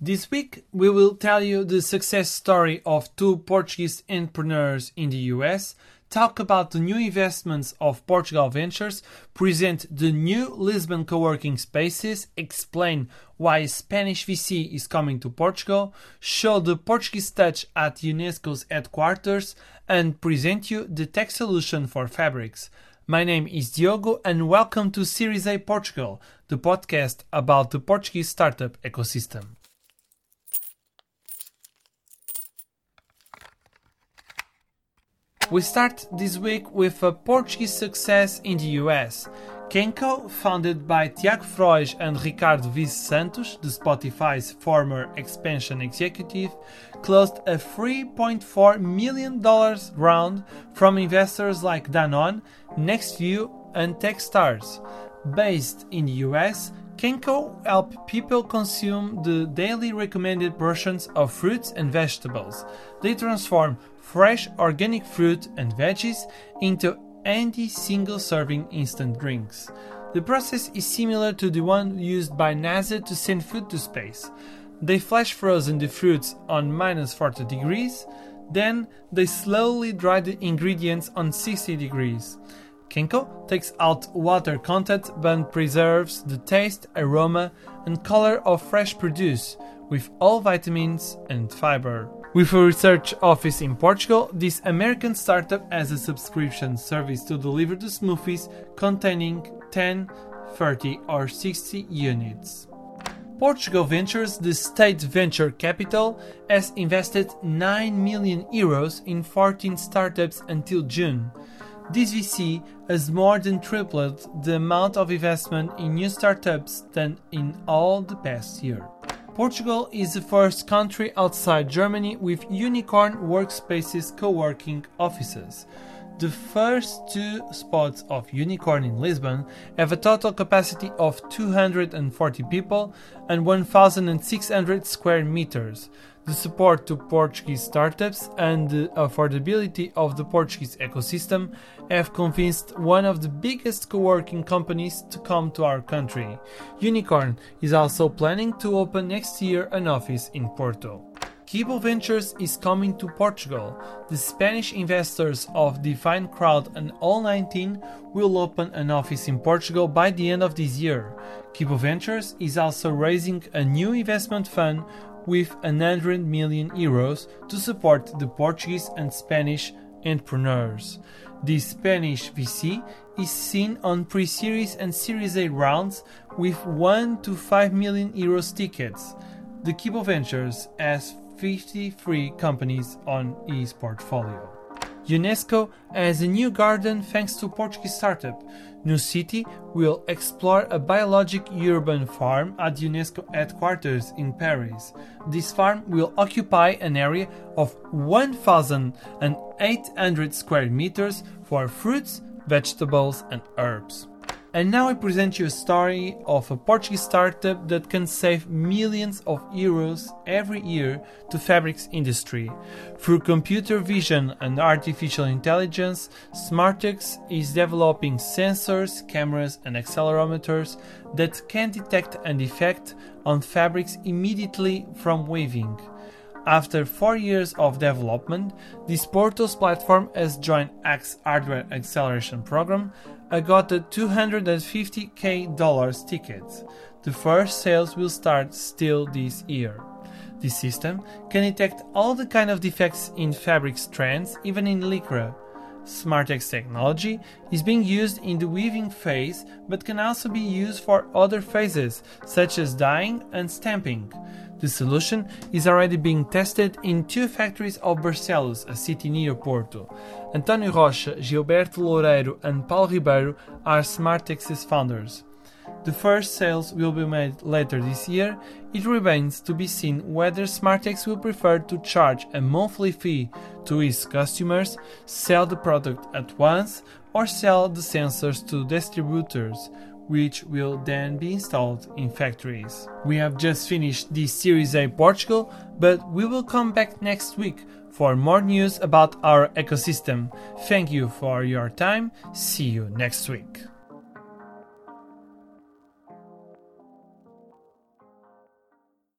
This week, we will tell you the success story of two Portuguese entrepreneurs in the US, talk about the new investments of Portugal Ventures, present the new Lisbon co-working spaces, explain why Spanish VC is coming to Portugal, show the Portuguese touch at UNESCO's headquarters, and present you the tech solution for fabrics. My name is Diogo and welcome to Series A Portugal, the podcast about the Portuguese startup ecosystem. We start this week with a Portuguese success in the US. Kencko, founded by Tiago Frois and Ricardo Vice Santos, the Spotify's former expansion executive, closed a $3.4 million round from investors like Danone, NextView, and Techstars. Based in the US, Kencko help people consume the daily recommended portions of fruits and vegetables. They transform fresh organic fruit and veggies into any single serving instant drinks. The process is similar to the one used by NASA to send food to space. They flash frozen the fruits on minus 40 degrees, then they slowly dry the ingredients on 60 degrees. Kencko takes out water content but preserves the taste, aroma, and color of fresh produce with all vitamins and fiber. With a research office in Portugal, this American startup has a subscription service to deliver the smoothies containing 10, 30, or 60 units. Portugal Ventures, the state venture capital, has invested 9 million euros in 14 startups until June. This VC has more than tripled the amount of investment in new startups than in all the past year. Portugal is the first country outside Germany with unicorn workspaces co working offices. The first two spots of Unicorn in Lisbon have a total capacity of 240 people and 1,600 square meters. The support to Portuguese startups and the affordability of the Portuguese ecosystem have convinced one of the biggest co working companies to come to our country. Unicorn is also planning to open next year an office in Porto. Kibo Ventures is coming to Portugal. The Spanish investors of DefinedCrowd and All19 will open an office in Portugal by the end of this year. Kibo Ventures is also raising a new investment fund with 100 million euros to support the Portuguese and Spanish entrepreneurs. The Spanish VC is seen on pre series and Series A rounds with 1 to 5 million euros tickets. The Kibo Ventures has 53 companies on its portfolio. UNESCO has a new garden thanks to Portuguese startup. Noocity will explore a biologic urban farm at UNESCO headquarters in Paris. This farm will occupy an area of 1,800 square meters for fruits, vegetables, and herbs. And now I present you a story of a Portuguese startup that can save millions of euros every year to fabrics industry. Through computer vision and artificial intelligence, Smartex is developing sensors, cameras and accelerometers that can detect a defect on fabrics immediately from weaving. After four years of development, this Portos platform has joined HAX Hardware Acceleration Program I got a 250k dollars ticket. The first sales will start still this year. This system can detect all the kind of defects in fabric strands, even in lycra. Smartex technology is being used in the weaving phase but can also be used for other phases such as dyeing and stamping. The solution is already being tested in two factories of Barcelos, a city near Porto. António Rocha, Gilberto Loureiro, and Paulo Ribeiro are Smartex's founders. The first sales will be made later this year. It remains to be seen whether Smartex will prefer to charge a monthly fee to its customers, sell the product at once, or sell the sensors to distributors, which will then be installed in factories. We have just finished the Series A Portugal, but we will come back next week for more news about our ecosystem. Thank you for your time. See you next week.